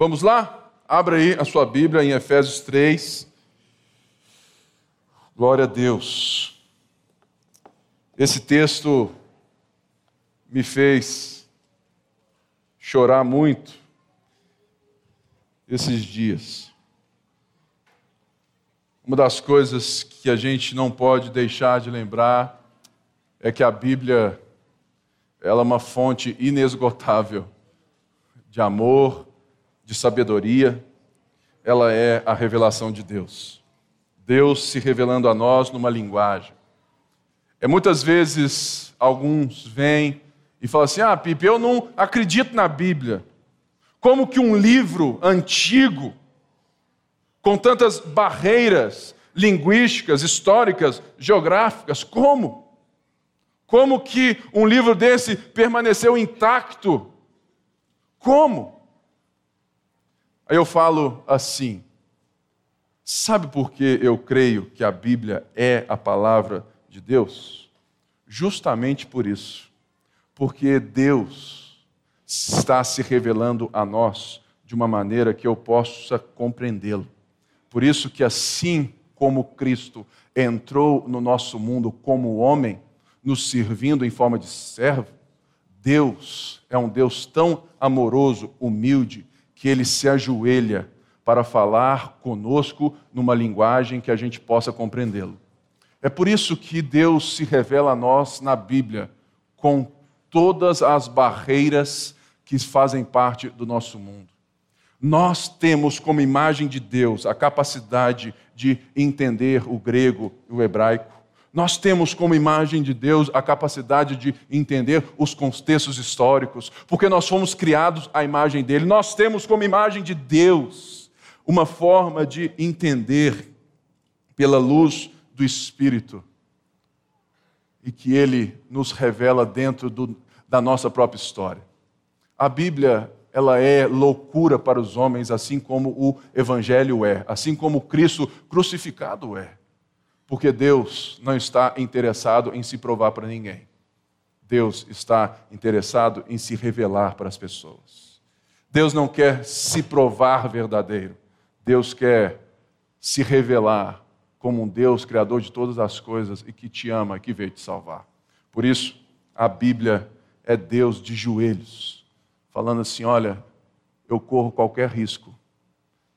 Vamos lá? Abra aí a sua Bíblia em Efésios 3. Glória a Deus. Esse texto me fez chorar muito esses dias. Uma das coisas que a gente não pode deixar de lembrar é que a Bíblia ela é uma fonte inesgotável de amor, de sabedoria, ela é a revelação de Deus. Deus se revelando a nós numa linguagem. É muitas vezes alguns vêm e falam assim: "Ah, Pipe, eu não acredito na Bíblia". Como que um livro antigo com tantas barreiras linguísticas, históricas, geográficas, como? Como que um livro desse permaneceu intacto? Como? Aí eu falo assim: sabe por que eu creio que a Bíblia é a palavra de Deus? Justamente por isso. Porque Deus está se revelando a nós de uma maneira que eu possa compreendê-lo. Por isso que assim como Cristo entrou no nosso mundo como homem, nos servindo em forma de servo, Deus é um Deus tão amoroso, humilde, que ele se ajoelha para falar conosco numa linguagem que a gente possa compreendê-lo. É por isso que Deus se revela a nós na Bíblia com todas as barreiras que fazem parte do nosso mundo. Nós temos como imagem de Deus a capacidade de entender o grego e o hebraico, nós temos como imagem de Deus a capacidade de entender os contextos históricos, porque nós fomos criados à imagem dele. Nós temos como imagem de Deus uma forma de entender pela luz do Espírito e que ele nos revela dentro do, da nossa própria história. A Bíblia, ela é loucura para os homens, assim como o Evangelho é, assim como Cristo crucificado é. Porque Deus não está interessado em se provar para ninguém. Deus está interessado em se revelar para as pessoas. Deus não quer se provar verdadeiro. Deus quer se revelar como um Deus criador de todas as coisas e que te ama e que veio te salvar. Por isso, a Bíblia é Deus de joelhos, falando assim: olha, eu corro qualquer risco,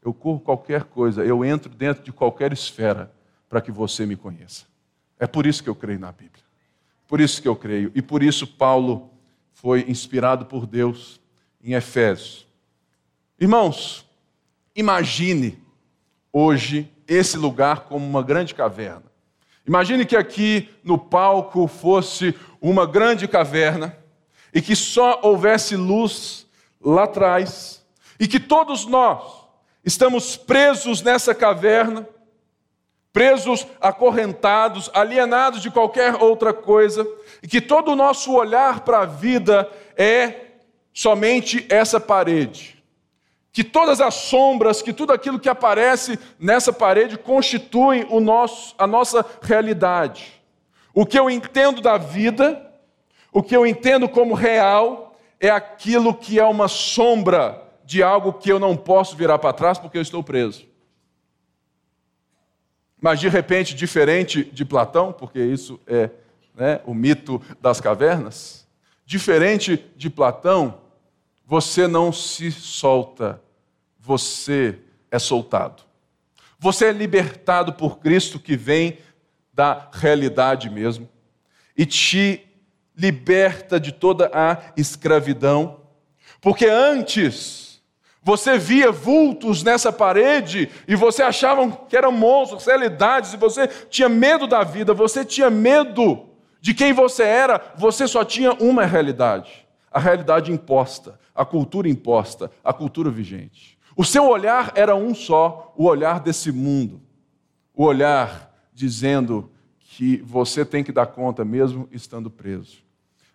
eu corro qualquer coisa, eu entro dentro de qualquer esfera para que você me conheça. É por isso que eu creio na Bíblia. Por isso que eu creio. E por isso Paulo foi inspirado por Deus em Efésios. Irmãos, imagine hoje esse lugar como uma grande caverna. Imagine que aqui no palco fosse uma grande caverna e que só houvesse luz lá atrás e que todos nós estamos presos nessa caverna presos, acorrentados, alienados de qualquer outra coisa, e que todo o nosso olhar para a vida é somente essa parede. Que todas as sombras, que tudo aquilo que aparece nessa parede constitui o nosso, a nossa realidade. O que eu entendo da vida, o que eu entendo como real, é aquilo que é uma sombra de algo que eu não posso virar para trás porque eu estou preso. Mas de repente, diferente de Platão, porque isso é né, o mito das cavernas, diferente de Platão, você não se solta, você é soltado. Você é libertado por Cristo que vem da realidade mesmo e te liberta de toda a escravidão, porque antes você via vultos nessa parede e você achava que eram monstros, realidades, e você tinha medo da vida, você tinha medo de quem você era, você só tinha uma realidade: a realidade imposta, a cultura imposta, a cultura vigente. O seu olhar era um só, o olhar desse mundo, o olhar dizendo que você tem que dar conta mesmo estando preso.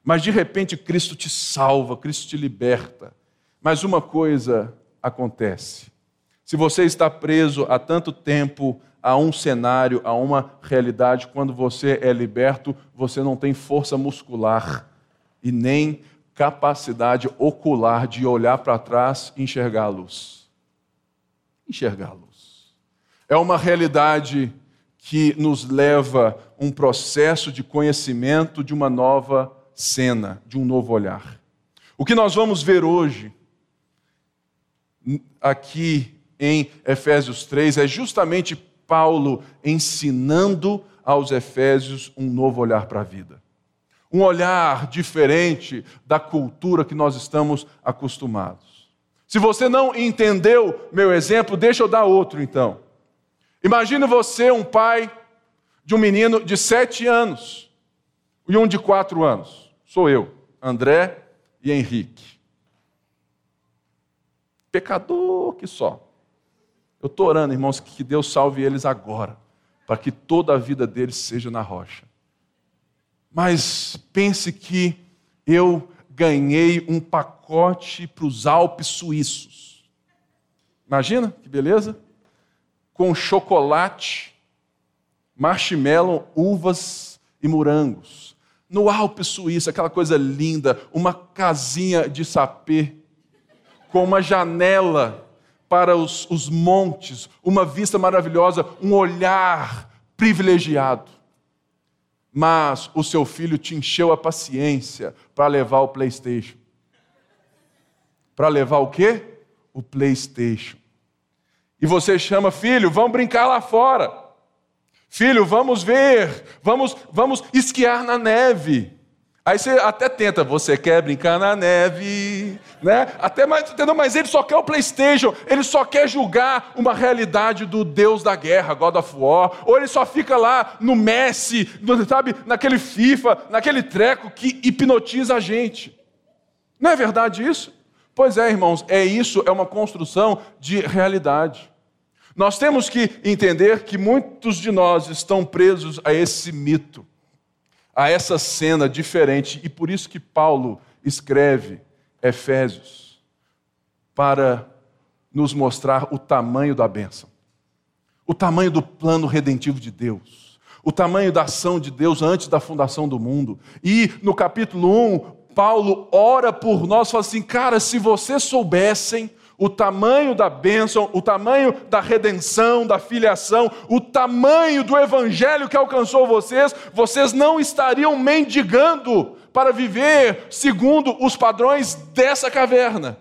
Mas de repente Cristo te salva, Cristo te liberta. Mas uma coisa acontece. Se você está preso há tanto tempo a um cenário, a uma realidade, quando você é liberto, você não tem força muscular e nem capacidade ocular de olhar para trás e enxergar a luz. Enxergar a luz. É uma realidade que nos leva um processo de conhecimento de uma nova cena, de um novo olhar. O que nós vamos ver hoje, aqui em Efésios 3, é justamente Paulo ensinando aos Efésios um novo olhar para a vida. Um olhar diferente da cultura que nós estamos acostumados. Se você não entendeu meu exemplo, deixa eu dar outro então. Imagine você, um pai de um menino de sete anos e um de quatro anos. Sou eu, André e Henrique. Pecador que só. Eu estou orando, irmãos, que Deus salve eles agora, para que toda a vida deles seja na rocha. Mas pense que eu ganhei um pacote para os Alpes suíços. Imagina que beleza? Com chocolate, marshmallow, uvas e morangos. No Alpe Suíço, aquela coisa linda, uma casinha de sapê, com uma janela para os, os montes, uma vista maravilhosa, um olhar privilegiado. Mas o seu filho te encheu a paciência para levar o PlayStation. Para levar o quê? O PlayStation. E você chama, filho, vamos brincar lá fora. Filho, vamos ver, vamos, vamos esquiar na neve. Aí você até tenta, você quer brincar na neve, né? Até mais, entendeu? Mas ele só quer o PlayStation, ele só quer julgar uma realidade do Deus da guerra, God of War, ou ele só fica lá no Messi, sabe, naquele FIFA, naquele treco que hipnotiza a gente. Não é verdade isso? Pois é, irmãos, é isso, é uma construção de realidade. Nós temos que entender que muitos de nós estão presos a esse mito a essa cena diferente. E por isso que Paulo escreve Efésios para nos mostrar o tamanho da bênção, o tamanho do plano redentivo de Deus, o tamanho da ação de Deus antes da fundação do mundo. E no capítulo 1, Paulo ora por nós, fala assim: cara, se vocês soubessem o tamanho da bênção, o tamanho da redenção, da filiação, o tamanho do evangelho que alcançou vocês, vocês não estariam mendigando para viver segundo os padrões dessa caverna.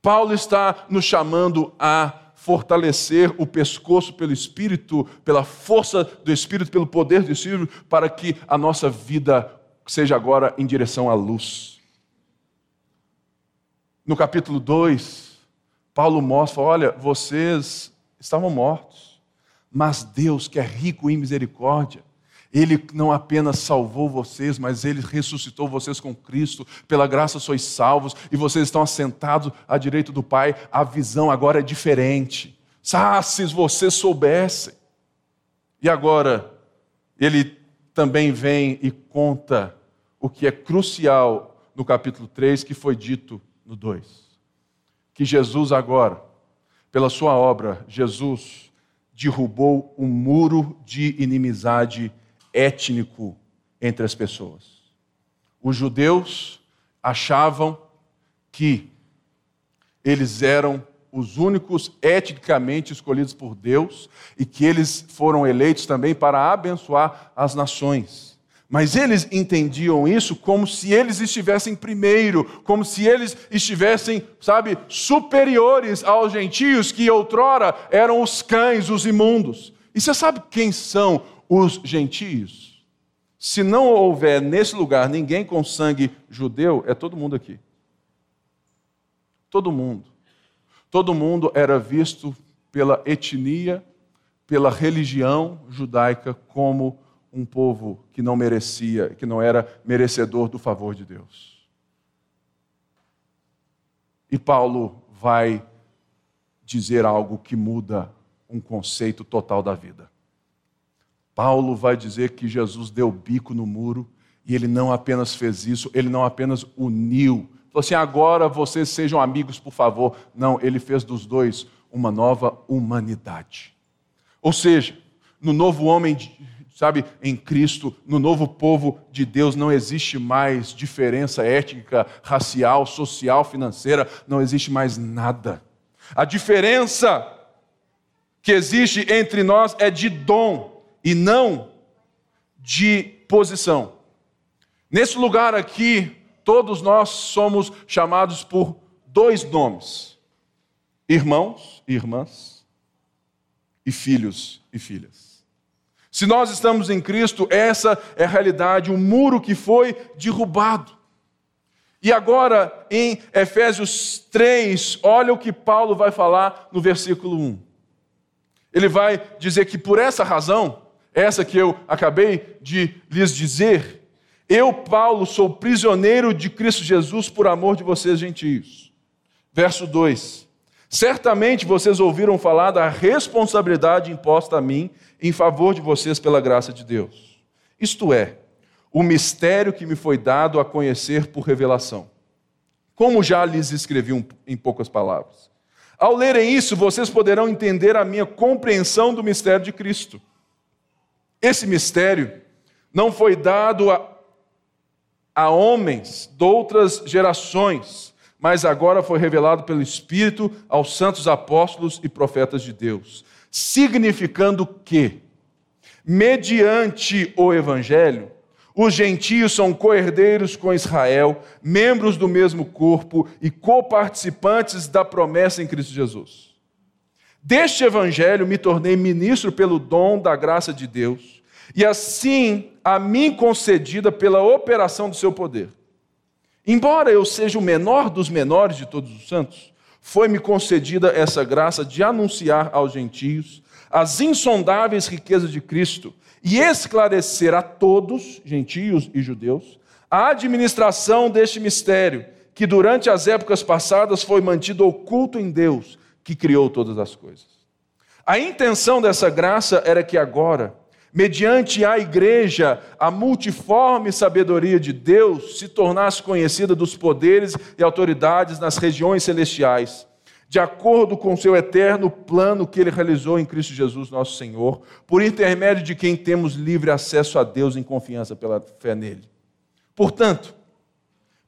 Paulo está nos chamando a fortalecer o pescoço pelo Espírito, pela força do Espírito, pelo poder do Espírito, para que a nossa vida seja agora em direção à luz. No capítulo 2, Paulo mostra: olha, vocês estavam mortos, mas Deus, que é rico em misericórdia, ele não apenas salvou vocês, mas ele ressuscitou vocês com Cristo. Pela graça sois salvos e vocês estão assentados à direita do Pai. A visão agora é diferente. Ah, se vocês soubessem. E agora, ele também vem e conta o que é crucial no capítulo 3, que foi dito no 2 que Jesus agora, pela sua obra, Jesus derrubou um muro de inimizade étnico entre as pessoas. Os judeus achavam que eles eram os únicos etnicamente escolhidos por Deus e que eles foram eleitos também para abençoar as nações. Mas eles entendiam isso como se eles estivessem primeiro, como se eles estivessem, sabe, superiores aos gentios que outrora eram os cães, os imundos. E você sabe quem são os gentios? Se não houver nesse lugar ninguém com sangue judeu, é todo mundo aqui. Todo mundo. Todo mundo era visto pela etnia, pela religião judaica como um povo que não merecia, que não era merecedor do favor de Deus. E Paulo vai dizer algo que muda um conceito total da vida. Paulo vai dizer que Jesus deu bico no muro e ele não apenas fez isso, ele não apenas uniu. Falou assim: agora vocês sejam amigos, por favor. Não, ele fez dos dois uma nova humanidade. Ou seja, no novo homem Sabe, em Cristo, no novo povo de Deus, não existe mais diferença étnica, racial, social, financeira, não existe mais nada. A diferença que existe entre nós é de dom e não de posição. Nesse lugar aqui, todos nós somos chamados por dois nomes: irmãos e irmãs, e filhos e filhas. Se nós estamos em Cristo, essa é a realidade, o muro que foi derrubado. E agora, em Efésios 3, olha o que Paulo vai falar no versículo 1. Ele vai dizer que por essa razão, essa que eu acabei de lhes dizer, eu, Paulo, sou prisioneiro de Cristo Jesus por amor de vocês, gentios. Verso 2: Certamente vocês ouviram falar da responsabilidade imposta a mim em favor de vocês pela graça de Deus. Isto é, o mistério que me foi dado a conhecer por revelação. Como já lhes escrevi em poucas palavras. Ao lerem isso, vocês poderão entender a minha compreensão do mistério de Cristo. Esse mistério não foi dado a, a homens de outras gerações, mas agora foi revelado pelo Espírito aos santos apóstolos e profetas de Deus, significando que, mediante o Evangelho, os gentios são coerdeiros com Israel, membros do mesmo corpo e coparticipantes da promessa em Cristo Jesus. Deste Evangelho me tornei ministro pelo dom da graça de Deus e assim a mim concedida pela operação do seu poder. Embora eu seja o menor dos menores de todos os santos, foi-me concedida essa graça de anunciar aos gentios as insondáveis riquezas de Cristo e esclarecer a todos, gentios e judeus, a administração deste mistério, que durante as épocas passadas foi mantido oculto em Deus, que criou todas as coisas. A intenção dessa graça era que agora, mediante a igreja, a multiforme sabedoria de Deus se tornasse conhecida dos poderes e autoridades nas regiões celestiais, de acordo com seu eterno plano que ele realizou em Cristo Jesus, nosso Senhor, por intermédio de quem temos livre acesso a Deus em confiança pela fé nele. Portanto,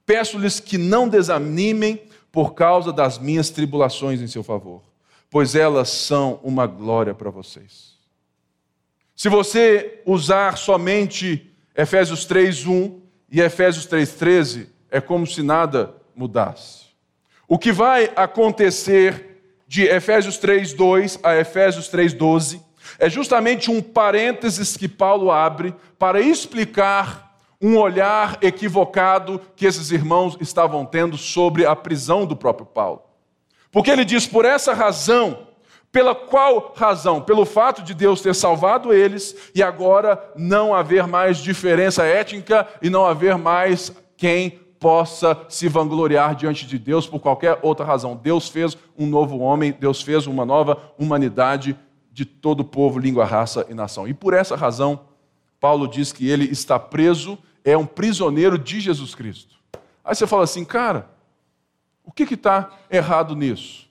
peço-lhes que não desanimem por causa das minhas tribulações em seu favor, pois elas são uma glória para vocês. Se você usar somente Efésios 3:1 e Efésios 3:13, é como se nada mudasse. O que vai acontecer de Efésios 3:2 a Efésios 3:12 é justamente um parênteses que Paulo abre para explicar um olhar equivocado que esses irmãos estavam tendo sobre a prisão do próprio Paulo. Porque ele diz: por essa razão, pela qual razão? Pelo fato de Deus ter salvado eles e agora não haver mais diferença étnica e não haver mais quem possa se vangloriar diante de Deus por qualquer outra razão. Deus fez um novo homem, Deus fez uma nova humanidade de todo povo, língua, raça e nação. E por essa razão, Paulo diz que ele está preso, é um prisioneiro de Jesus Cristo. Aí você fala assim, cara, o que está errado nisso?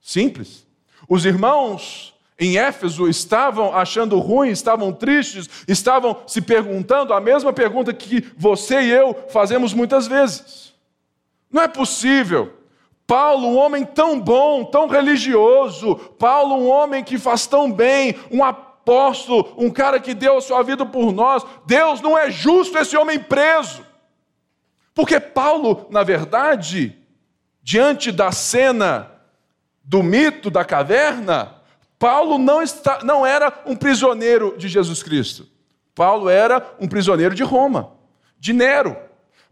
Simples. Os irmãos em Éfeso estavam achando ruim, estavam tristes, estavam se perguntando a mesma pergunta que você e eu fazemos muitas vezes. Não é possível. Paulo, um homem tão bom, tão religioso, Paulo, um homem que faz tão bem, um apóstolo, um cara que deu a sua vida por nós, Deus não é justo esse homem preso. Porque Paulo, na verdade, diante da cena do mito da caverna, Paulo não, está, não era um prisioneiro de Jesus Cristo. Paulo era um prisioneiro de Roma, de Nero.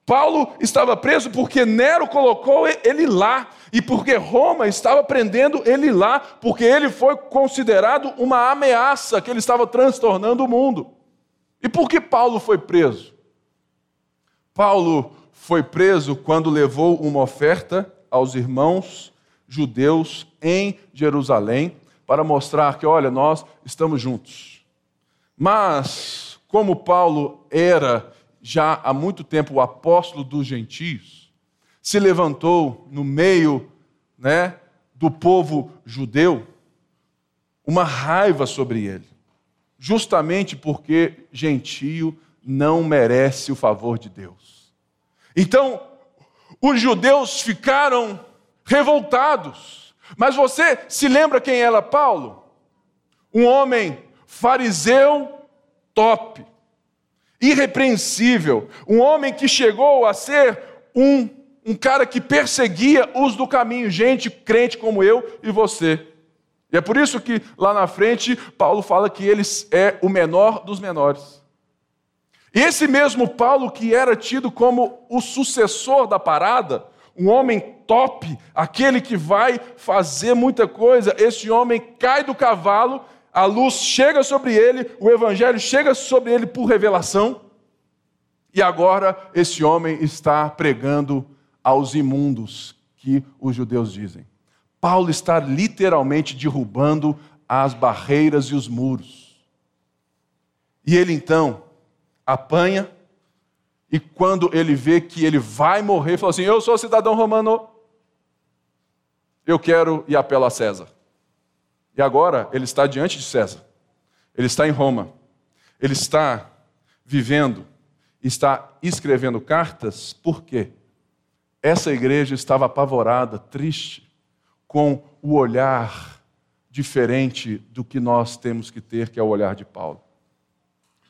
Paulo estava preso porque Nero colocou ele lá e porque Roma estava prendendo ele lá, porque ele foi considerado uma ameaça que ele estava transtornando o mundo. E por que Paulo foi preso? Paulo foi preso quando levou uma oferta aos irmãos judeus em Jerusalém para mostrar que, olha, nós estamos juntos. Mas, como Paulo era já há muito tempo o apóstolo dos gentios, se levantou no meio né, do povo judeu uma raiva sobre ele. justamente porque gentio não merece o favor de Deus. Então, os judeus ficaram revoltados. Mas você se lembra quem era Paulo? Um homem fariseu top, irrepreensível, um homem que chegou a ser um, um cara que perseguia os do caminho, gente crente como eu e você. E é por isso que lá na frente Paulo fala que ele é o menor dos menores. E esse mesmo Paulo que era tido como o sucessor da parada, um homem top, aquele que vai fazer muita coisa, esse homem cai do cavalo, a luz chega sobre ele, o evangelho chega sobre ele por revelação, e agora esse homem está pregando aos imundos que os judeus dizem. Paulo está literalmente derrubando as barreiras e os muros. E ele então apanha, e quando ele vê que ele vai morrer, fala assim: Eu sou cidadão romano, eu quero e apelo a César. E agora ele está diante de César, ele está em Roma, ele está vivendo, está escrevendo cartas, por quê? Essa igreja estava apavorada, triste, com o olhar diferente do que nós temos que ter, que é o olhar de Paulo.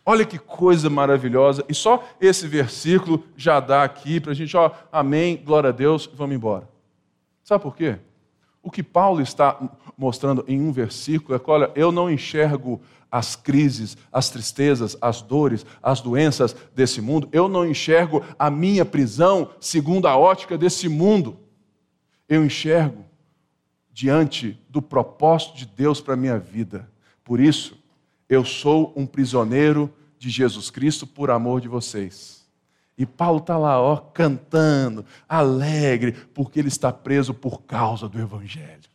Olha que coisa maravilhosa. E só esse versículo já dá aqui para a gente, ó, amém, glória a Deus, vamos embora. Sabe por quê? O que Paulo está mostrando em um versículo é que, olha, eu não enxergo as crises, as tristezas, as dores, as doenças desse mundo, eu não enxergo a minha prisão segundo a ótica desse mundo. Eu enxergo diante do propósito de Deus para a minha vida. Por isso, eu sou um prisioneiro de Jesus Cristo por amor de vocês. E Paulo está lá, ó, cantando, alegre, porque ele está preso por causa do Evangelho.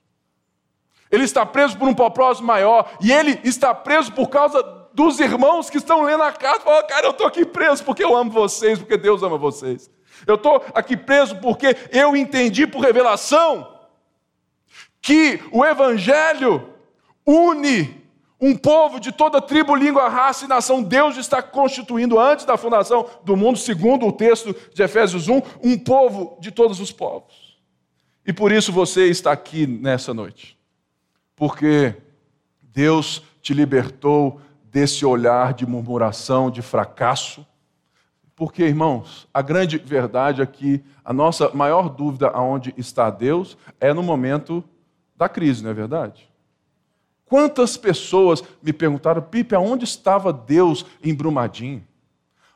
Ele está preso por um propósito maior, e ele está preso por causa dos irmãos que estão lendo a carta. Fala, cara, eu estou aqui preso porque eu amo vocês, porque Deus ama vocês. Eu estou aqui preso porque eu entendi por revelação que o Evangelho une um povo de toda tribo, língua, raça e nação. Deus está constituindo antes da fundação do mundo, segundo o texto de Efésios 1, um povo de todos os povos. E por isso você está aqui nessa noite. Porque Deus te libertou desse olhar de murmuração, de fracasso. Porque, irmãos, a grande verdade é que a nossa maior dúvida aonde está Deus é no momento da crise, não é verdade? Quantas pessoas me perguntaram, Pipe, aonde estava Deus em Brumadinho?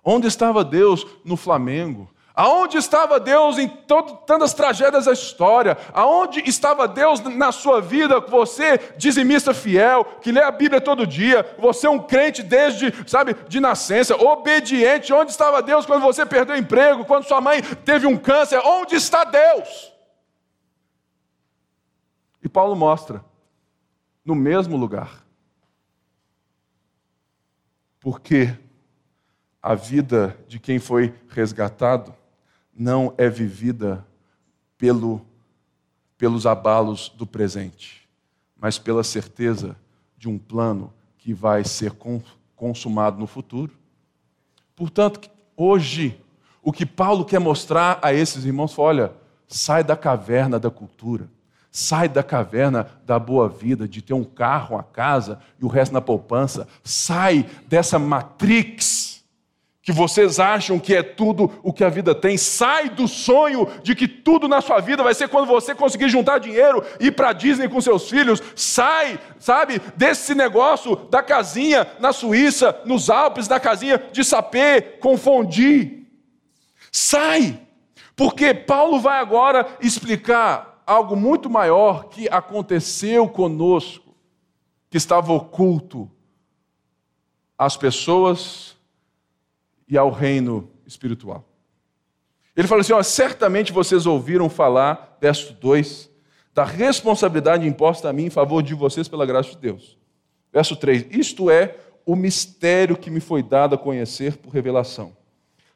Onde estava Deus no Flamengo? Aonde estava Deus em todo, tantas tragédias da história? Aonde estava Deus na sua vida? Você, dizimista fiel, que lê a Bíblia todo dia, você é um crente desde, sabe, de nascença, obediente. Onde estava Deus quando você perdeu o emprego, quando sua mãe teve um câncer? Onde está Deus? E Paulo mostra no mesmo lugar. Porque a vida de quem foi resgatado não é vivida pelo, pelos abalos do presente, mas pela certeza de um plano que vai ser consumado no futuro. Portanto, hoje, o que Paulo quer mostrar a esses irmãos foi: olha, sai da caverna da cultura Sai da caverna da boa vida, de ter um carro, uma casa e o resto na poupança. Sai dessa matrix que vocês acham que é tudo o que a vida tem. Sai do sonho de que tudo na sua vida vai ser quando você conseguir juntar dinheiro e ir para Disney com seus filhos. Sai, sabe, desse negócio da casinha na Suíça, nos Alpes, da casinha de sapê, confundir. Sai, porque Paulo vai agora explicar algo muito maior que aconteceu conosco, que estava oculto às pessoas e ao reino espiritual. Ele fala assim: ó, certamente vocês ouviram falar, verso 2, da responsabilidade imposta a mim em favor de vocês pela graça de Deus. Verso 3: Isto é o mistério que me foi dado a conhecer por revelação.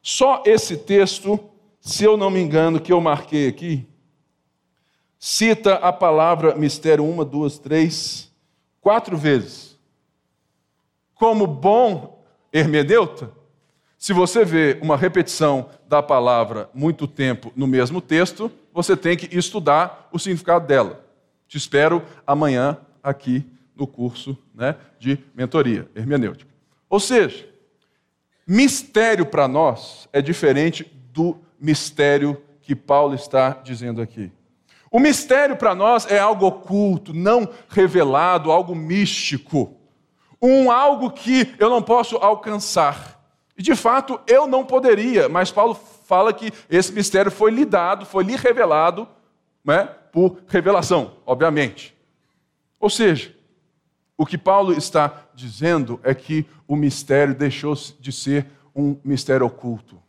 Só esse texto, se eu não me engano, que eu marquei aqui, cita a palavra mistério uma, duas, três, quatro vezes. como bom hermeneuta, se você vê uma repetição da palavra muito tempo no mesmo texto, você tem que estudar o significado dela. Te espero amanhã aqui no curso né, de mentoria hermenêutica. Ou seja, mistério para nós é diferente do mistério que Paulo está dizendo aqui. O mistério para nós é algo oculto, não revelado, algo místico, um algo que eu não posso alcançar. E de fato eu não poderia, mas Paulo fala que esse mistério foi lhe dado, foi lhe revelado, né, por revelação, obviamente. Ou seja, o que Paulo está dizendo é que o mistério deixou de ser um mistério oculto.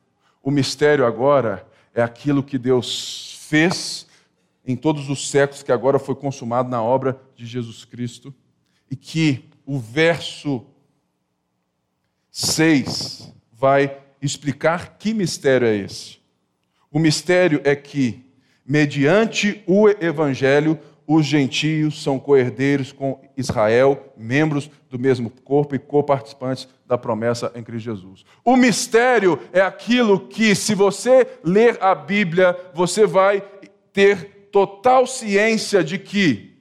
O mistério agora é aquilo que Deus fez em todos os séculos que agora foi consumado na obra de Jesus Cristo e que o verso 6 vai explicar que mistério é esse. O mistério é que, mediante o evangelho, os gentios são coerdeiros com Israel, membros do mesmo corpo e coparticipantes da promessa em Cristo Jesus. O mistério é aquilo que, se você ler a Bíblia, você vai ter total ciência de que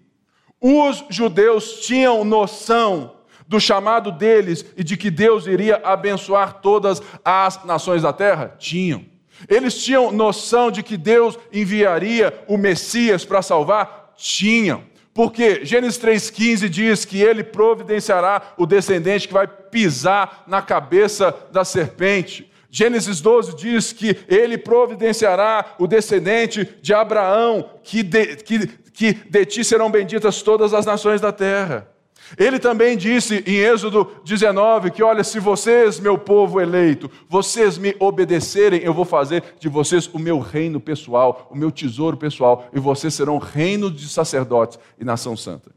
os judeus tinham noção do chamado deles e de que Deus iria abençoar todas as nações da terra? Tinham. Eles tinham noção de que Deus enviaria o Messias para salvar? Tinham. Porque Gênesis 3,15 diz que ele providenciará o descendente que vai pisar na cabeça da serpente. Gênesis 12 diz que ele providenciará o descendente de Abraão, que de, que, que de ti serão benditas todas as nações da terra. Ele também disse em Êxodo 19 que, olha, se vocês, meu povo eleito, vocês me obedecerem, eu vou fazer de vocês o meu reino pessoal, o meu tesouro pessoal, e vocês serão reino de sacerdotes e nação santa.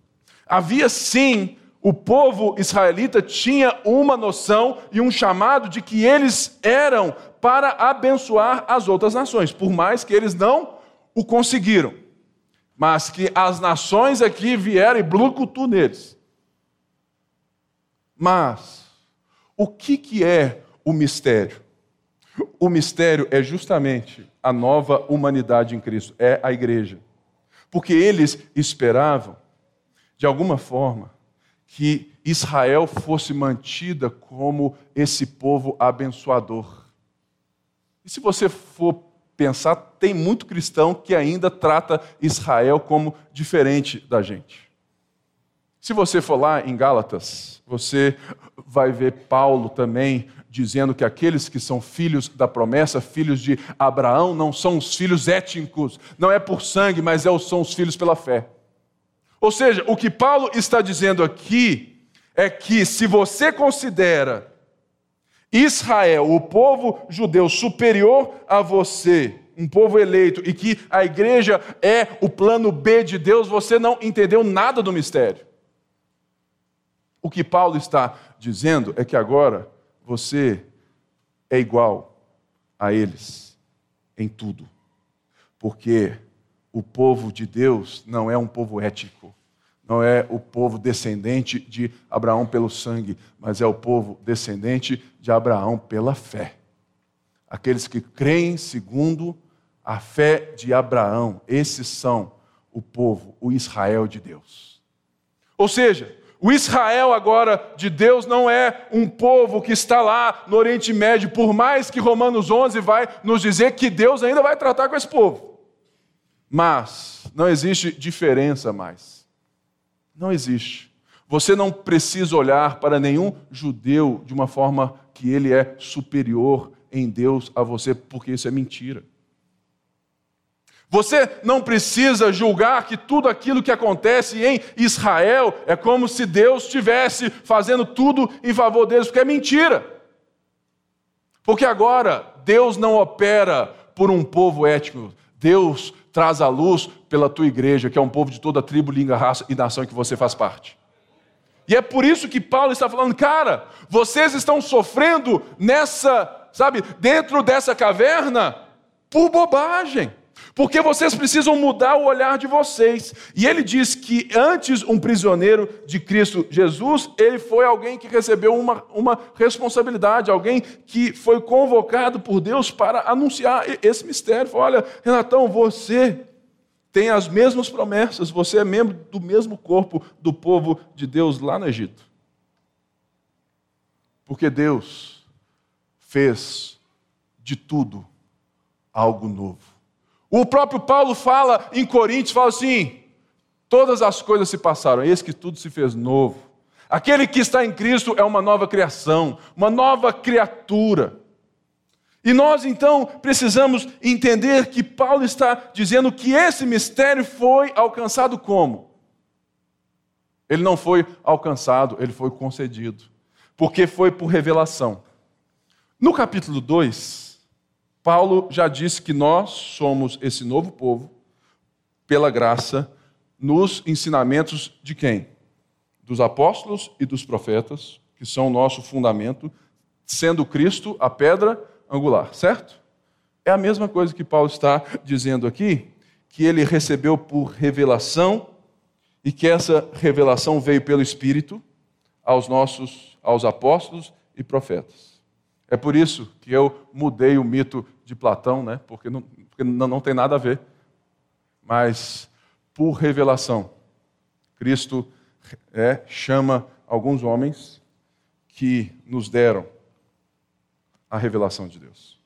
Havia sim o povo israelita tinha uma noção e um chamado de que eles eram para abençoar as outras nações, por mais que eles não o conseguiram. Mas que as nações aqui vieram e blucutu neles. Mas, o que, que é o mistério? O mistério é justamente a nova humanidade em Cristo, é a igreja. Porque eles esperavam, de alguma forma, que Israel fosse mantida como esse povo abençoador. E se você for pensar, tem muito cristão que ainda trata Israel como diferente da gente. Se você for lá em Gálatas, você vai ver Paulo também dizendo que aqueles que são filhos da promessa, filhos de Abraão, não são os filhos étnicos, não é por sangue, mas é são os filhos pela fé. Ou seja, o que Paulo está dizendo aqui é que se você considera Israel, o povo judeu, superior a você, um povo eleito, e que a igreja é o plano B de Deus, você não entendeu nada do mistério. O que Paulo está dizendo é que agora você é igual a eles em tudo, porque o povo de Deus não é um povo ético, não é o povo descendente de Abraão pelo sangue, mas é o povo descendente de Abraão pela fé. Aqueles que creem segundo a fé de Abraão, esses são o povo, o Israel de Deus. Ou seja, o Israel agora de Deus não é um povo que está lá no Oriente Médio, por mais que Romanos 11 vai nos dizer que Deus ainda vai tratar com esse povo. Mas não existe diferença mais. Não existe. Você não precisa olhar para nenhum judeu de uma forma que ele é superior em Deus a você, porque isso é mentira. Você não precisa julgar que tudo aquilo que acontece em Israel é como se Deus estivesse fazendo tudo em favor deles, porque é mentira. Porque agora Deus não opera por um povo étnico, Deus traz a luz pela tua igreja, que é um povo de toda tribo, língua, raça e nação que você faz parte. E é por isso que Paulo está falando, cara, vocês estão sofrendo nessa, sabe, dentro dessa caverna por bobagem. Porque vocês precisam mudar o olhar de vocês. E ele diz que antes um prisioneiro de Cristo Jesus, ele foi alguém que recebeu uma, uma responsabilidade, alguém que foi convocado por Deus para anunciar esse mistério. Olha, Renatão, você tem as mesmas promessas, você é membro do mesmo corpo do povo de Deus lá no Egito. Porque Deus fez de tudo algo novo. O próprio Paulo fala em Coríntios, fala assim: todas as coisas se passaram, eis que tudo se fez novo. Aquele que está em Cristo é uma nova criação, uma nova criatura. E nós então precisamos entender que Paulo está dizendo que esse mistério foi alcançado como? Ele não foi alcançado, ele foi concedido, porque foi por revelação. No capítulo 2, Paulo já disse que nós somos esse novo povo, pela graça, nos ensinamentos de quem? Dos apóstolos e dos profetas, que são o nosso fundamento, sendo Cristo a pedra angular, certo? É a mesma coisa que Paulo está dizendo aqui, que ele recebeu por revelação e que essa revelação veio pelo Espírito aos nossos, aos apóstolos e profetas. É por isso que eu mudei o mito de Platão, né? porque, não, porque não, não tem nada a ver. Mas por revelação, Cristo é, chama alguns homens que nos deram a revelação de Deus.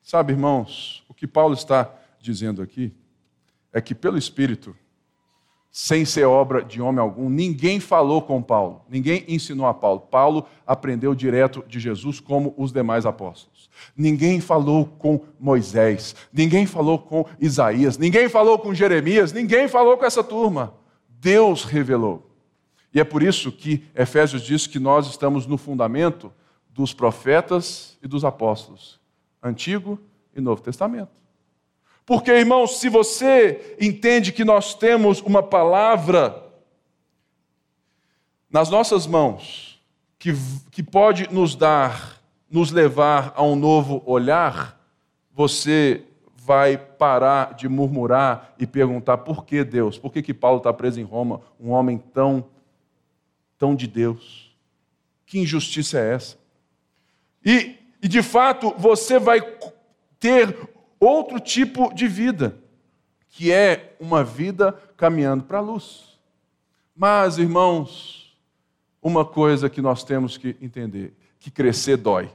Sabe, irmãos, o que Paulo está dizendo aqui é que pelo Espírito, sem ser obra de homem algum, ninguém falou com Paulo, ninguém ensinou a Paulo. Paulo aprendeu direto de Jesus, como os demais apóstolos. Ninguém falou com Moisés, ninguém falou com Isaías, ninguém falou com Jeremias, ninguém falou com essa turma. Deus revelou. E é por isso que Efésios diz que nós estamos no fundamento dos profetas e dos apóstolos, Antigo e Novo Testamento. Porque, irmãos, se você entende que nós temos uma palavra nas nossas mãos, que, que pode nos dar, nos levar a um novo olhar, você vai parar de murmurar e perguntar por que Deus? Por que, que Paulo está preso em Roma, um homem tão, tão de Deus? Que injustiça é essa? E, e de fato você vai ter outro tipo de vida, que é uma vida caminhando para a luz. Mas, irmãos, uma coisa que nós temos que entender: que crescer dói.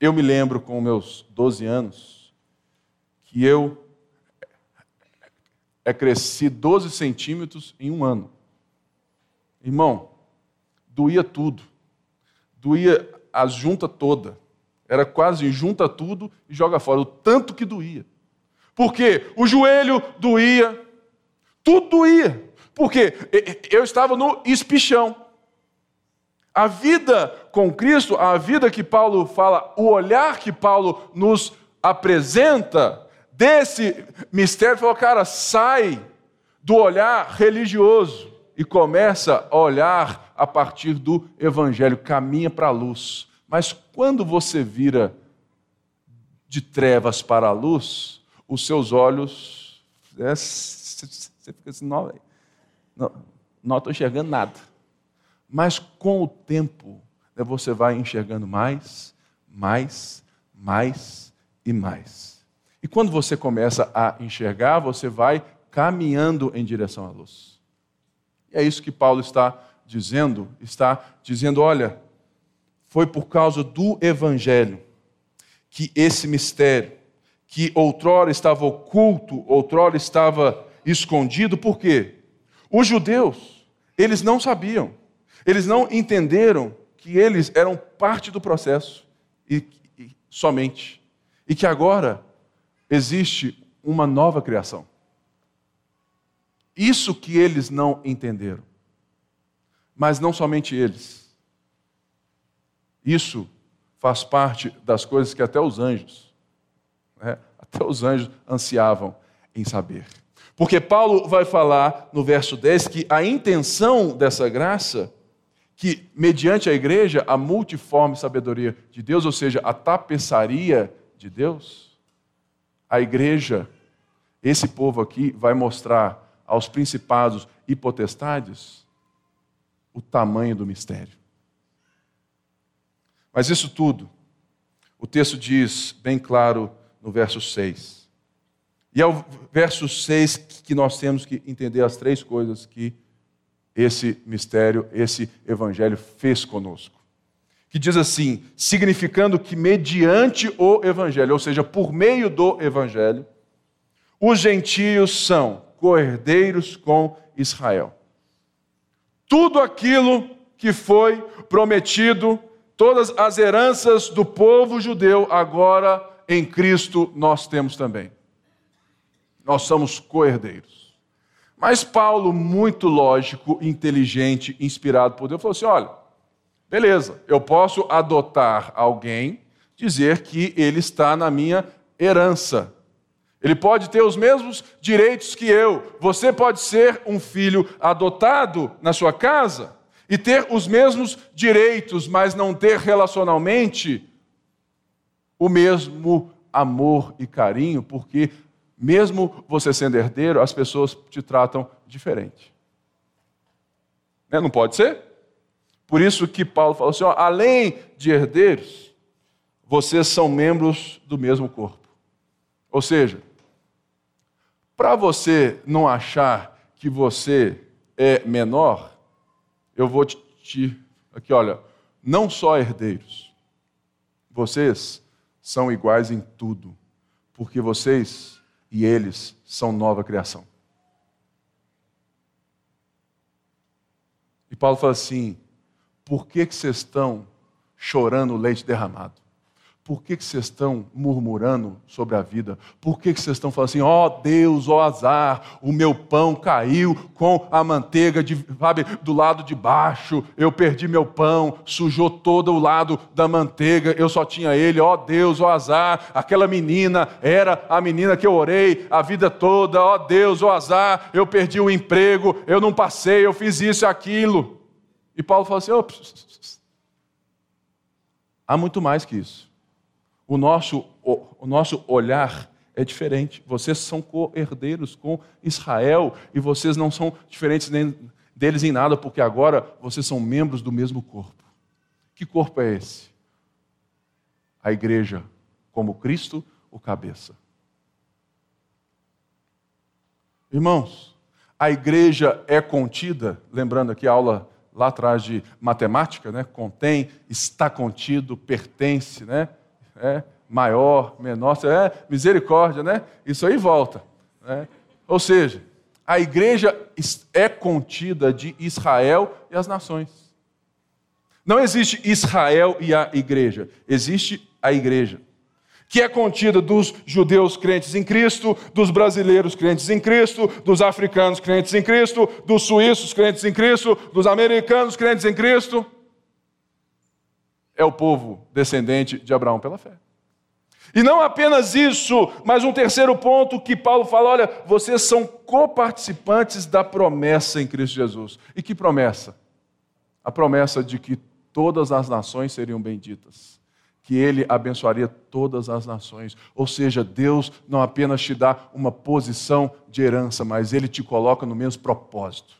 Eu me lembro com meus 12 anos que eu é cresci 12 centímetros em um ano. Irmão, doía tudo. Doía as junta toda. Era quase junta tudo e joga fora, o tanto que doía. Porque o joelho doía, tudo doía. Porque eu estava no espichão. A vida com Cristo, a vida que Paulo fala, o olhar que Paulo nos apresenta desse mistério, falou, cara, sai do olhar religioso e começa a olhar a partir do Evangelho, caminha para a luz. Mas quando você vira de trevas para a luz, os seus olhos. É, você fica assim, não, não estou enxergando nada. Mas com o tempo, né, você vai enxergando mais, mais, mais e mais. E quando você começa a enxergar, você vai caminhando em direção à luz. E é isso que Paulo está dizendo, está dizendo, olha, foi por causa do Evangelho que esse mistério, que outrora estava oculto, outrora estava escondido, por quê? Os judeus, eles não sabiam, eles não entenderam que eles eram parte do processo e, e somente, e que agora existe uma nova criação. Isso que eles não entenderam. Mas não somente eles isso faz parte das coisas que até os anjos, né, até os anjos ansiavam em saber. Porque Paulo vai falar no verso 10 que a intenção dessa graça, que mediante a igreja, a multiforme sabedoria de Deus, ou seja, a tapeçaria de Deus, A igreja, esse povo aqui, vai mostrar aos principados e potestades o tamanho do mistério. Mas isso tudo, o texto diz bem claro no verso 6. E é o verso 6 que nós temos que entender as três coisas que esse mistério, esse evangelho fez conosco. Que diz assim: significando que mediante o evangelho, ou seja, por meio do evangelho, os gentios são cordeiros com Israel. Tudo aquilo que foi prometido, todas as heranças do povo judeu, agora em Cristo nós temos também. Nós somos coerdeiros. Mas Paulo, muito lógico, inteligente, inspirado por Deus, falou assim: olha, beleza, eu posso adotar alguém, dizer que ele está na minha herança. Ele pode ter os mesmos direitos que eu. Você pode ser um filho adotado na sua casa e ter os mesmos direitos, mas não ter relacionalmente o mesmo amor e carinho, porque mesmo você sendo herdeiro, as pessoas te tratam diferente. Né? Não pode ser? Por isso que Paulo falou assim: ó, além de herdeiros, vocês são membros do mesmo corpo. Ou seja, para você não achar que você é menor, eu vou te, te aqui, olha, não só herdeiros, vocês são iguais em tudo, porque vocês e eles são nova criação. E Paulo fala assim: por que, que vocês estão chorando leite derramado? Por que, que vocês estão murmurando sobre a vida? Por que, que vocês estão falando assim, ó oh, Deus, ó oh, azar, o meu pão caiu com a manteiga de, sabe, do lado de baixo, eu perdi meu pão, sujou todo o lado da manteiga, eu só tinha ele, ó oh, Deus, ó azar, aquela menina era a menina que eu orei a vida toda, ó Deus, ó azar, eu perdi o emprego, eu não passei, eu fiz isso e aquilo. E Paulo fala assim: oh, há muito mais que isso o nosso, o, o nosso olhar é diferente. Vocês são co-herdeiros com Israel e vocês não são diferentes nem deles em nada, porque agora vocês são membros do mesmo corpo. Que corpo é esse? A igreja, como Cristo, o cabeça. Irmãos, a igreja é contida, lembrando aqui a aula lá atrás de matemática, né? Contém, está contido, pertence, né? É, maior, menor, é misericórdia, né? Isso aí volta. Né? Ou seja, a igreja é contida de Israel e as nações. Não existe Israel e a igreja, existe a igreja, que é contida dos judeus crentes em Cristo, dos brasileiros crentes em Cristo, dos africanos crentes em Cristo, dos suíços crentes em Cristo, dos americanos crentes em Cristo é o povo descendente de Abraão pela fé. E não apenas isso, mas um terceiro ponto que Paulo fala: olha, vocês são coparticipantes da promessa em Cristo Jesus. E que promessa? A promessa de que todas as nações seriam benditas, que ele abençoaria todas as nações. Ou seja, Deus não apenas te dá uma posição de herança, mas ele te coloca no mesmo propósito.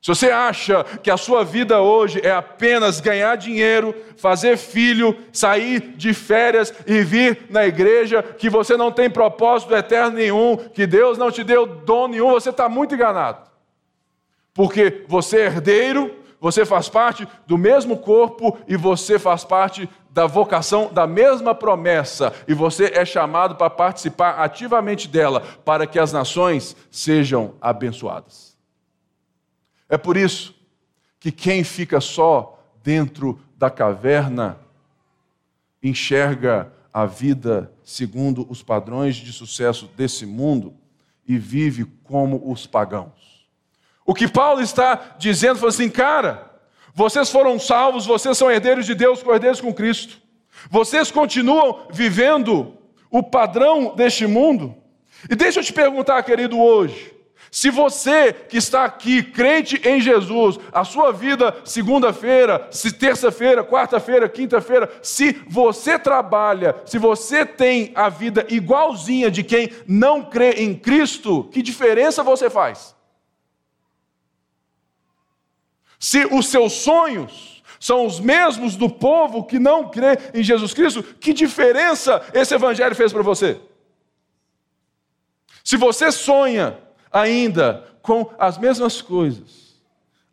Se você acha que a sua vida hoje é apenas ganhar dinheiro, fazer filho, sair de férias e vir na igreja, que você não tem propósito eterno nenhum, que Deus não te deu dom nenhum, você está muito enganado. Porque você é herdeiro, você faz parte do mesmo corpo e você faz parte da vocação da mesma promessa, e você é chamado para participar ativamente dela, para que as nações sejam abençoadas. É por isso que quem fica só dentro da caverna enxerga a vida segundo os padrões de sucesso desse mundo e vive como os pagãos. O que Paulo está dizendo foi assim, cara, vocês foram salvos, vocês são herdeiros de Deus, herdeiros com Cristo. Vocês continuam vivendo o padrão deste mundo. E deixa eu te perguntar, querido, hoje, Se você que está aqui, crente em Jesus, a sua vida segunda-feira, se terça-feira, quarta-feira, quinta-feira, se você trabalha, se você tem a vida igualzinha de quem não crê em Cristo, que diferença você faz? Se os seus sonhos são os mesmos do povo que não crê em Jesus Cristo, que diferença esse evangelho fez para você? Se você sonha ainda com as mesmas coisas.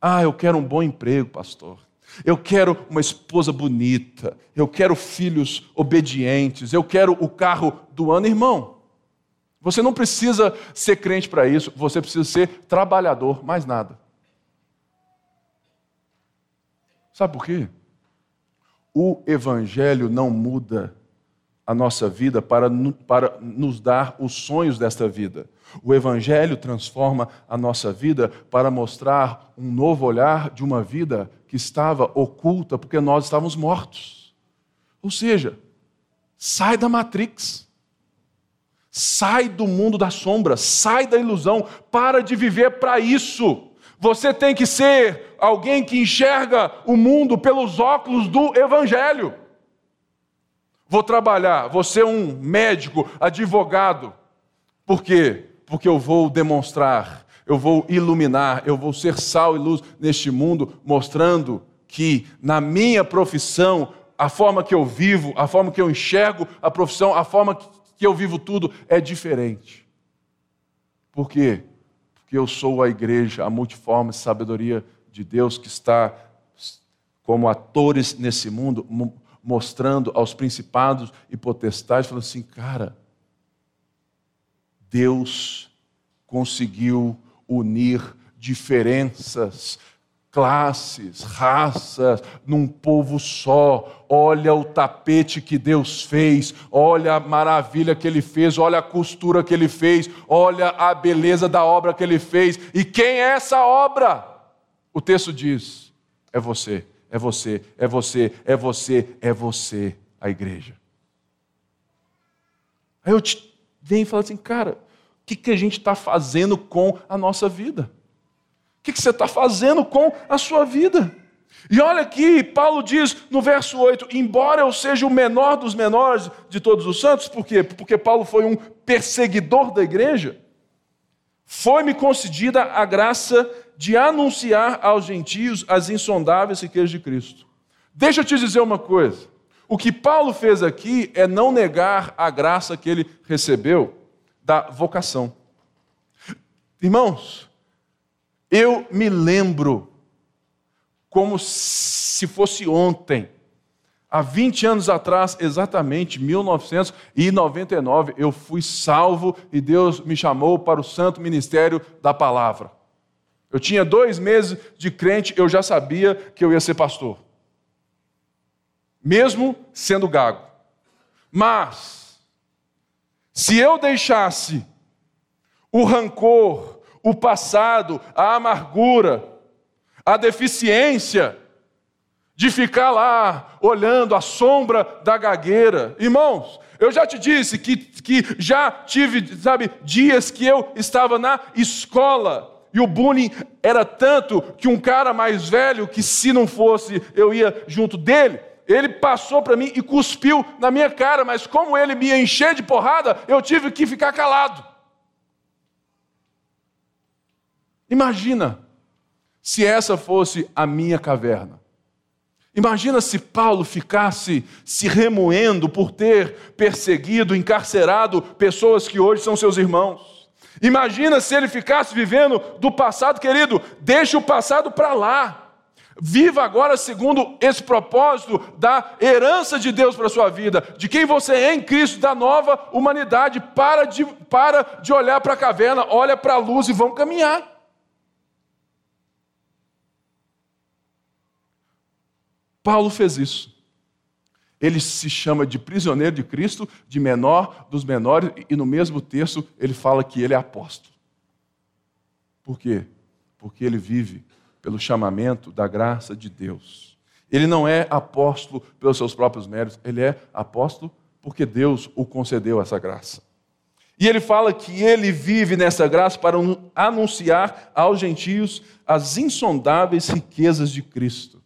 Ah, eu quero um bom emprego, pastor. Eu quero uma esposa bonita. Eu quero filhos obedientes. Eu quero o carro do ano, irmão. Você não precisa ser crente para isso. Você precisa ser trabalhador, mais nada. Sabe por quê? O Evangelho não muda a nossa vida para, para nos dar os sonhos desta vida. O Evangelho transforma a nossa vida para mostrar um novo olhar de uma vida que estava oculta porque nós estávamos mortos. Ou seja, sai da Matrix, sai do mundo da sombra, sai da ilusão, para de viver para isso. Você tem que ser alguém que enxerga o mundo pelos óculos do Evangelho. Vou trabalhar, vou ser um médico, advogado. Por quê? Porque eu vou demonstrar, eu vou iluminar, eu vou ser sal e luz neste mundo, mostrando que na minha profissão, a forma que eu vivo, a forma que eu enxergo a profissão, a forma que eu vivo tudo é diferente. Por quê? Porque eu sou a igreja, a multiforme sabedoria de Deus que está como atores nesse mundo, mostrando aos principados e potestades, falando assim: cara, Deus conseguiu unir diferenças, classes, raças, num povo só. Olha o tapete que Deus fez, olha a maravilha que Ele fez, olha a costura que Ele fez, olha a beleza da obra que Ele fez. E quem é essa obra? O texto diz: é você é você, é você, é você, é você, a igreja. Aí eu te venho e falo assim, cara, o que, que a gente está fazendo com a nossa vida? O que, que você está fazendo com a sua vida? E olha aqui, Paulo diz no verso 8: embora eu seja o menor dos menores de todos os santos, por quê? Porque Paulo foi um perseguidor da igreja, foi-me concedida a graça de anunciar aos gentios as insondáveis riquezas de Cristo. Deixa eu te dizer uma coisa. O que Paulo fez aqui é não negar a graça que ele recebeu da vocação. Irmãos, eu me lembro como se fosse ontem, há 20 anos atrás, exatamente 1999, eu fui salvo e Deus me chamou para o santo ministério da palavra. Eu tinha dois meses de crente, eu já sabia que eu ia ser pastor. Mesmo sendo gago. Mas, se eu deixasse o rancor, o passado, a amargura, a deficiência, de ficar lá olhando a sombra da gagueira. Irmãos, eu já te disse que, que já tive, sabe, dias que eu estava na escola e o bullying era tanto que um cara mais velho, que se não fosse eu ia junto dele, ele passou para mim e cuspiu na minha cara, mas como ele me encher de porrada, eu tive que ficar calado. Imagina se essa fosse a minha caverna. Imagina se Paulo ficasse se remoendo por ter perseguido, encarcerado pessoas que hoje são seus irmãos. Imagina se ele ficasse vivendo do passado, querido, deixe o passado para lá. Viva agora segundo esse propósito da herança de Deus para a sua vida, de quem você é em Cristo, da nova humanidade. Para de, para de olhar para a caverna, olha para a luz e vamos caminhar. Paulo fez isso. Ele se chama de prisioneiro de Cristo, de menor dos menores, e no mesmo texto ele fala que ele é apóstolo. Por quê? Porque ele vive pelo chamamento da graça de Deus. Ele não é apóstolo pelos seus próprios méritos, ele é apóstolo porque Deus o concedeu essa graça. E ele fala que ele vive nessa graça para anunciar aos gentios as insondáveis riquezas de Cristo.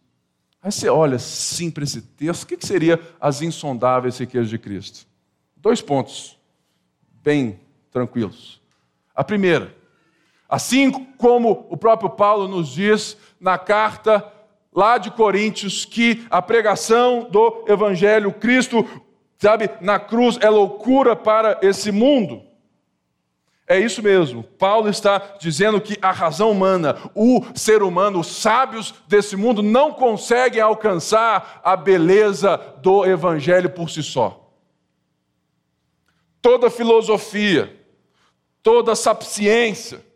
Aí você olha sim para esse texto, o que seria as insondáveis riquezas de Cristo? Dois pontos bem tranquilos. A primeira, assim como o próprio Paulo nos diz na carta lá de Coríntios, que a pregação do Evangelho, Cristo, sabe, na cruz é loucura para esse mundo. É isso mesmo. Paulo está dizendo que a razão humana, o ser humano, os sábios desse mundo não conseguem alcançar a beleza do Evangelho por si só. Toda filosofia, toda sapiência,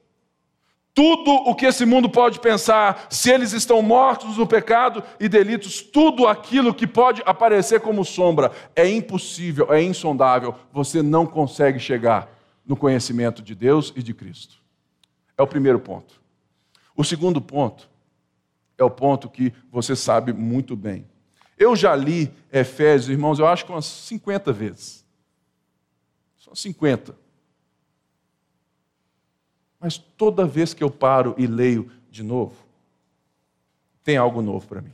tudo o que esse mundo pode pensar, se eles estão mortos no pecado e delitos, tudo aquilo que pode aparecer como sombra, é impossível, é insondável, você não consegue chegar no conhecimento de Deus e de Cristo. É o primeiro ponto. O segundo ponto é o ponto que você sabe muito bem. Eu já li Efésios, irmãos, eu acho que umas 50 vezes. São 50. Mas toda vez que eu paro e leio de novo, tem algo novo para mim.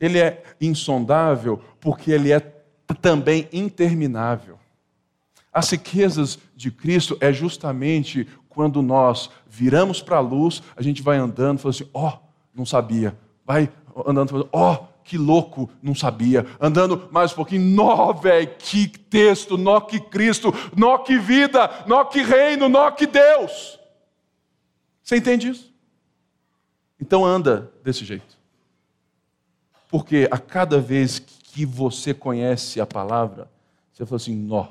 Ele é insondável porque ele é também interminável. As riquezas de Cristo é justamente quando nós viramos para a luz, a gente vai andando, falando assim: ó, oh, não sabia. Vai andando, falando: ó, oh, que louco, não sabia. Andando mais um pouquinho, nó, velho, que texto, nó que Cristo, nó que vida, nó que reino, nó que Deus. Você entende isso? Então anda desse jeito. Porque a cada vez que você conhece a palavra, você fala assim: nó,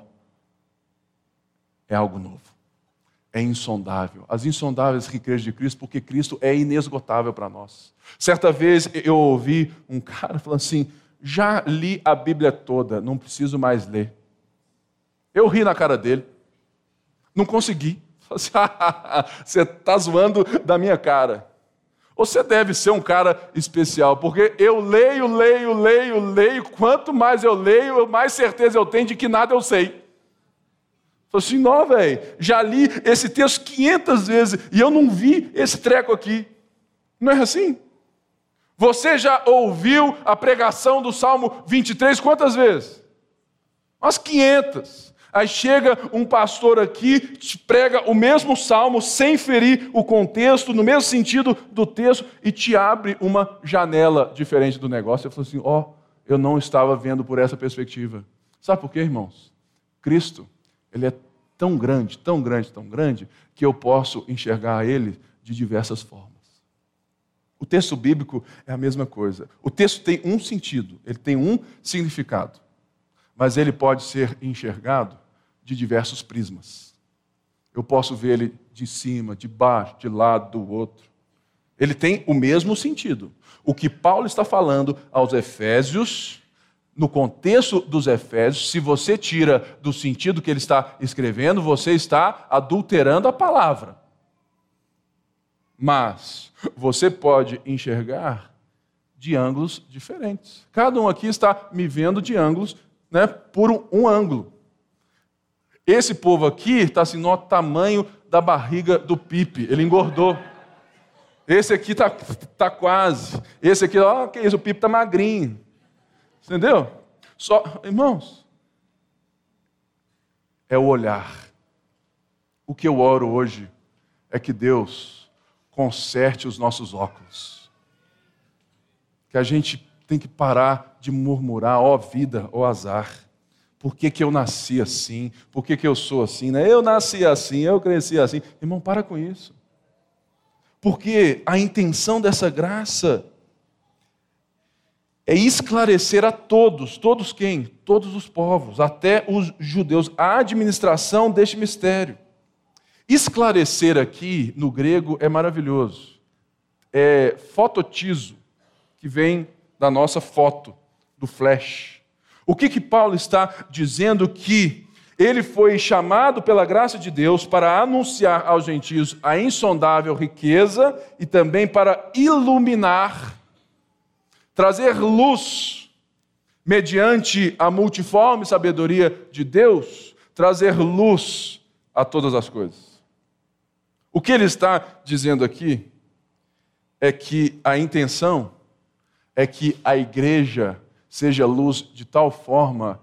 é algo novo é insondável. As insondáveis riquezas de Cristo, porque Cristo é inesgotável para nós. Certa vez eu ouvi um cara falando assim: já li a Bíblia toda, não preciso mais ler. Eu ri na cara dele, não consegui. Assim, você está zoando da minha cara. Você deve ser um cara especial, porque eu leio, leio, leio, leio. Quanto mais eu leio, mais certeza eu tenho de que nada eu sei. Falei assim, não, velho, já li esse texto 500 vezes e eu não vi esse treco aqui. Não é assim? Você já ouviu a pregação do Salmo 23 quantas vezes? Umas 500. Aí chega um pastor aqui, te prega o mesmo salmo, sem ferir o contexto, no mesmo sentido do texto, e te abre uma janela diferente do negócio. Eu falo assim: ó, oh, eu não estava vendo por essa perspectiva. Sabe por quê, irmãos? Cristo ele é tão grande, tão grande, tão grande, que eu posso enxergar ele de diversas formas. O texto bíblico é a mesma coisa. O texto tem um sentido, ele tem um significado, mas ele pode ser enxergado de diversos prismas. Eu posso ver ele de cima, de baixo, de lado, do outro. Ele tem o mesmo sentido. O que Paulo está falando aos Efésios no contexto dos Efésios, se você tira do sentido que ele está escrevendo, você está adulterando a palavra. Mas você pode enxergar de ângulos diferentes. Cada um aqui está me vendo de ângulos, né, por um, um ângulo. Esse povo aqui está assim no tamanho da barriga do Pipe, ele engordou. Esse aqui está tá quase. Esse aqui, ó, que isso, o Pipe está magrinho. Entendeu? Só, irmãos, é o olhar. O que eu oro hoje é que Deus conserte os nossos óculos. Que a gente tem que parar de murmurar, ó oh, vida, ó oh, azar. Por que, que eu nasci assim? Por que, que eu sou assim? Né? Eu nasci assim, eu cresci assim. Irmão, para com isso. Porque a intenção dessa graça é esclarecer a todos, todos quem? Todos os povos, até os judeus, a administração deste mistério. Esclarecer aqui no grego é maravilhoso. É fototizo, que vem da nossa foto, do flash. O que que Paulo está dizendo que ele foi chamado pela graça de Deus para anunciar aos gentios a insondável riqueza e também para iluminar trazer luz mediante a multiforme sabedoria de Deus, trazer luz a todas as coisas. O que ele está dizendo aqui é que a intenção é que a igreja seja luz de tal forma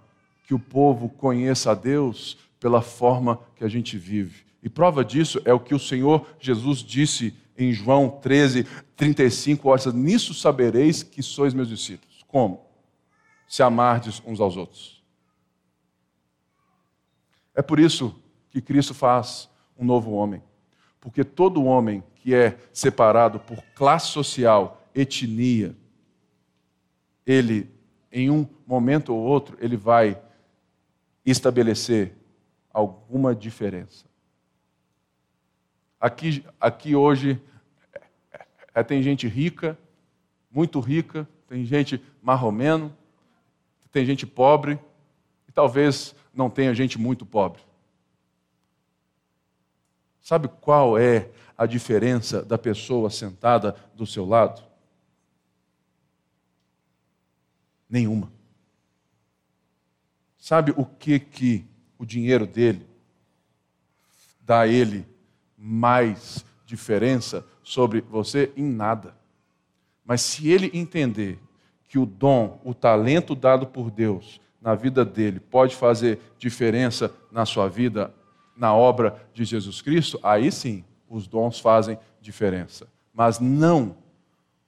que o povo conheça a Deus pela forma que a gente vive. E prova disso é o que o Senhor Jesus disse em João 13, 35, olha, nisso sabereis que sois meus discípulos. Como? Se amardes uns aos outros. É por isso que Cristo faz um novo homem. Porque todo homem que é separado por classe social, etnia, ele, em um momento ou outro, ele vai estabelecer alguma diferença. Aqui, aqui hoje é, tem gente rica, muito rica, tem gente marromeno, tem gente pobre, e talvez não tenha gente muito pobre. Sabe qual é a diferença da pessoa sentada do seu lado? Nenhuma. Sabe o que que o dinheiro dele dá a ele mais diferença sobre você? Em nada. Mas se ele entender que o dom, o talento dado por Deus na vida dele pode fazer diferença na sua vida, na obra de Jesus Cristo, aí sim os dons fazem diferença. Mas não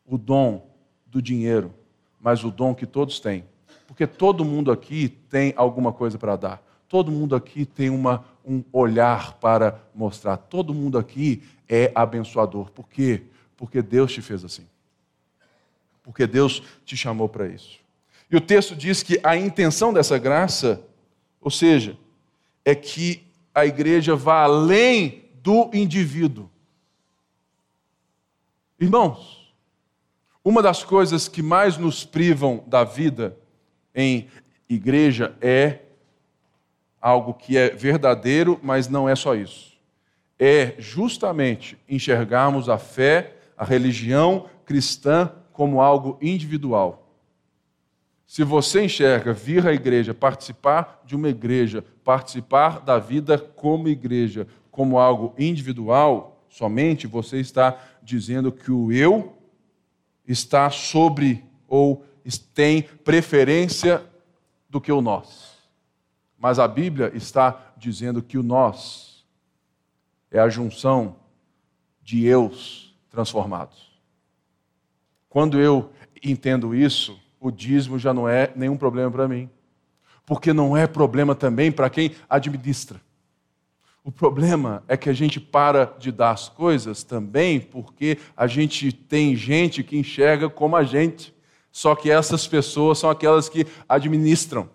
o dom do dinheiro, mas o dom que todos têm. Porque todo mundo aqui tem alguma coisa para dar. Todo mundo aqui tem uma, um olhar para mostrar. Todo mundo aqui é abençoador. Por quê? Porque Deus te fez assim. Porque Deus te chamou para isso. E o texto diz que a intenção dessa graça, ou seja, é que a igreja vá além do indivíduo. Irmãos, uma das coisas que mais nos privam da vida em igreja é algo que é verdadeiro, mas não é só isso. É justamente enxergarmos a fé, a religião cristã como algo individual. Se você enxerga vir à igreja, participar de uma igreja, participar da vida como igreja, como algo individual, somente você está dizendo que o eu está sobre ou tem preferência do que o nós. Mas a Bíblia está dizendo que o nós é a junção de eus transformados. Quando eu entendo isso, o dízimo já não é nenhum problema para mim. Porque não é problema também para quem administra. O problema é que a gente para de dar as coisas também porque a gente tem gente que enxerga como a gente. Só que essas pessoas são aquelas que administram.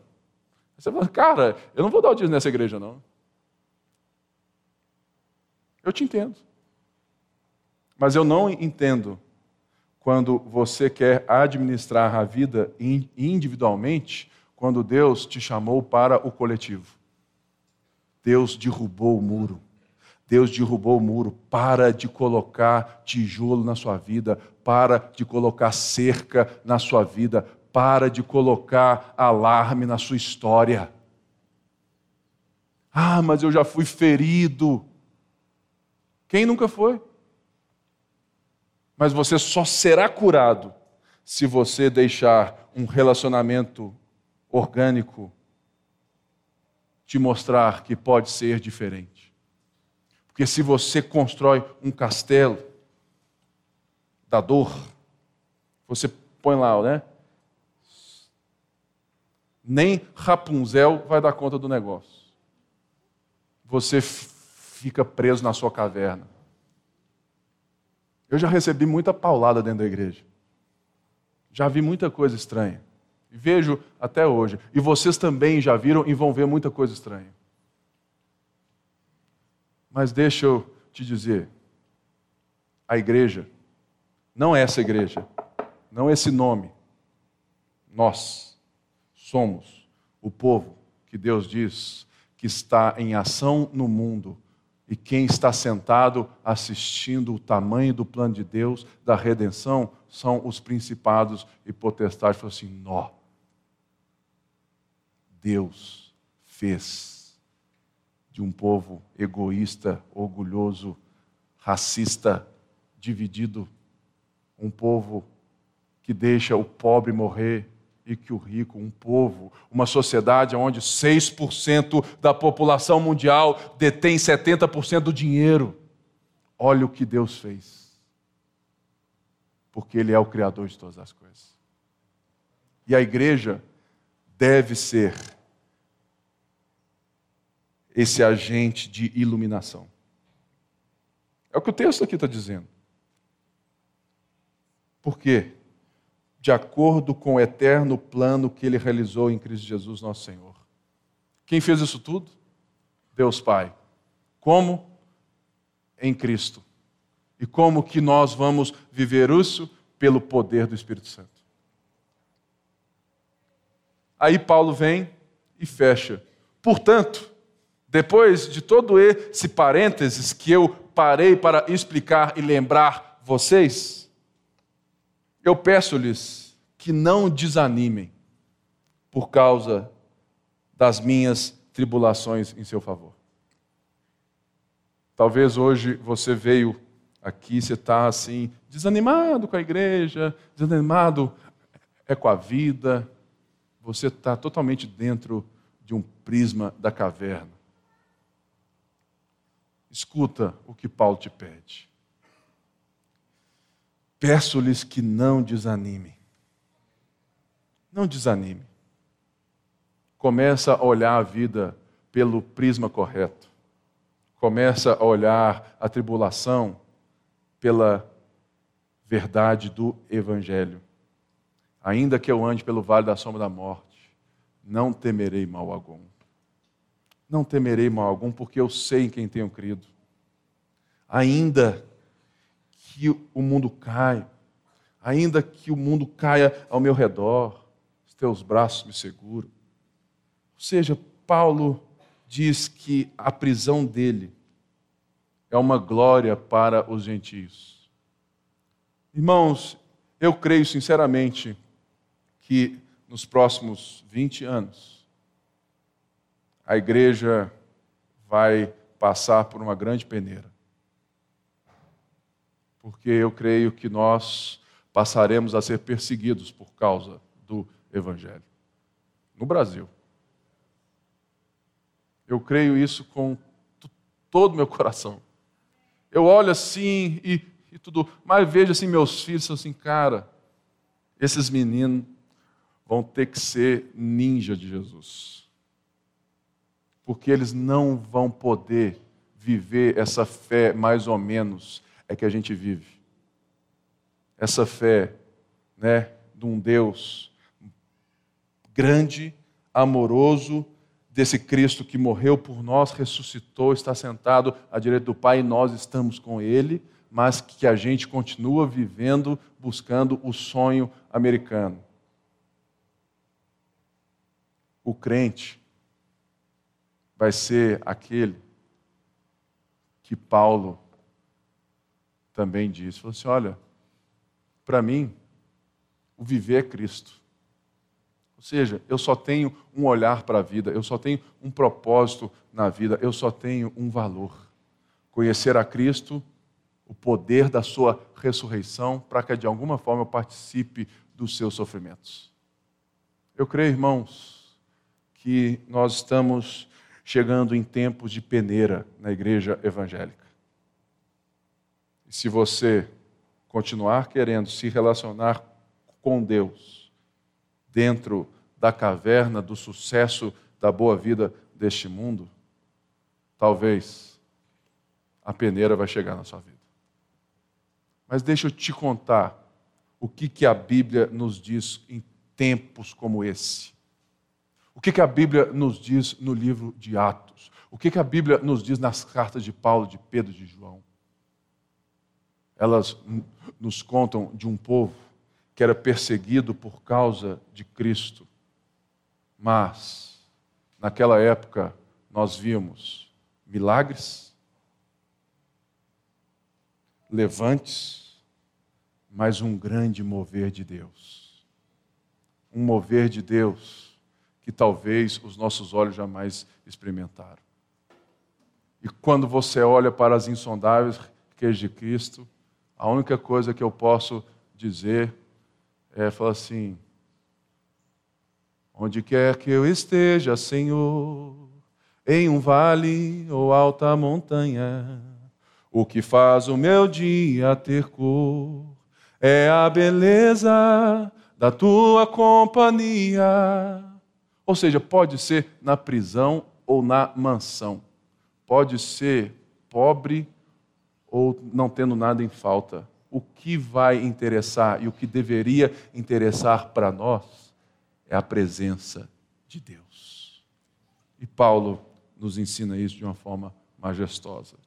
Você fala, cara, eu não vou dar o dízimo nessa igreja, não. Eu te entendo. Mas eu não entendo quando você quer administrar a vida individualmente, quando Deus te chamou para o coletivo. Deus derrubou o muro. Deus derrubou o muro. Para de colocar tijolo na sua vida. Para de colocar cerca na sua vida para de colocar alarme na sua história. Ah, mas eu já fui ferido. Quem nunca foi? Mas você só será curado se você deixar um relacionamento orgânico te mostrar que pode ser diferente. Porque se você constrói um castelo da dor, você põe lá, né? Nem Rapunzel vai dar conta do negócio. Você fica preso na sua caverna. Eu já recebi muita paulada dentro da igreja. Já vi muita coisa estranha. E vejo até hoje. E vocês também já viram e vão ver muita coisa estranha. Mas deixa eu te dizer: a igreja, não essa igreja, não esse nome, nós somos o povo que Deus diz que está em ação no mundo e quem está sentado assistindo o tamanho do plano de Deus da redenção são os principados e potestades. Falou assim: nó. Deus fez de um povo egoísta, orgulhoso, racista, dividido, um povo que deixa o pobre morrer e que o rico, um povo, uma sociedade onde 6% da população mundial detém 70% do dinheiro. Olha o que Deus fez. Porque Ele é o Criador de todas as coisas. E a igreja deve ser esse agente de iluminação. É o que o texto aqui está dizendo. Por quê? De acordo com o eterno plano que ele realizou em Cristo Jesus, nosso Senhor. Quem fez isso tudo? Deus Pai. Como? Em Cristo. E como que nós vamos viver isso? Pelo poder do Espírito Santo. Aí Paulo vem e fecha. Portanto, depois de todo esse parênteses que eu parei para explicar e lembrar vocês, eu peço-lhes que não desanimem por causa das minhas tribulações em seu favor. Talvez hoje você veio aqui, você está assim, desanimado com a igreja, desanimado é com a vida, você está totalmente dentro de um prisma da caverna. Escuta o que Paulo te pede. Peço-lhes que não desanimem. Não desanime. Começa a olhar a vida pelo prisma correto. Começa a olhar a tribulação pela verdade do Evangelho. Ainda que eu ande pelo vale da sombra da morte, não temerei mal algum. Não temerei mal algum, porque eu sei em quem tenho crido. Ainda que o mundo caia, ainda que o mundo caia ao meu redor, os teus braços me seguram. Ou seja, Paulo diz que a prisão dele é uma glória para os gentios. Irmãos, eu creio sinceramente que nos próximos 20 anos a igreja vai passar por uma grande peneira. Porque eu creio que nós passaremos a ser perseguidos por causa do Evangelho. No Brasil. Eu creio isso com todo o meu coração. Eu olho assim e, e tudo, mas vejo assim meus filhos assim, cara, esses meninos vão ter que ser ninja de Jesus. Porque eles não vão poder viver essa fé mais ou menos é que a gente vive. Essa fé, né, de um Deus grande, amoroso, desse Cristo que morreu por nós, ressuscitou, está sentado à direita do Pai e nós estamos com ele, mas que a gente continua vivendo buscando o sonho americano o crente vai ser aquele que Paulo também disse. Falou assim: olha, para mim, o viver é Cristo. Ou seja, eu só tenho um olhar para a vida, eu só tenho um propósito na vida, eu só tenho um valor. Conhecer a Cristo, o poder da sua ressurreição, para que de alguma forma eu participe dos seus sofrimentos. Eu creio, irmãos, que nós estamos chegando em tempos de peneira na igreja evangélica. Se você continuar querendo se relacionar com Deus dentro da caverna do sucesso da boa vida deste mundo, talvez a peneira vai chegar na sua vida. Mas deixa eu te contar o que, que a Bíblia nos diz em tempos como esse. O que, que a Bíblia nos diz no livro de Atos? O que, que a Bíblia nos diz nas cartas de Paulo, de Pedro, de João? Elas nos contam de um povo que era perseguido por causa de Cristo. Mas, naquela época, nós vimos milagres, levantes, mas um grande mover de Deus. Um mover de Deus que talvez os nossos olhos jamais experimentaram. E quando você olha para as insondáveis riquezas de Cristo, a única coisa que eu posso dizer é falar assim: onde quer que eu esteja, Senhor, em um vale ou alta montanha, o que faz o meu dia ter cor é a beleza da tua companhia. Ou seja, pode ser na prisão ou na mansão, pode ser pobre ou não tendo nada em falta. O que vai interessar e o que deveria interessar para nós é a presença de Deus. E Paulo nos ensina isso de uma forma majestosa.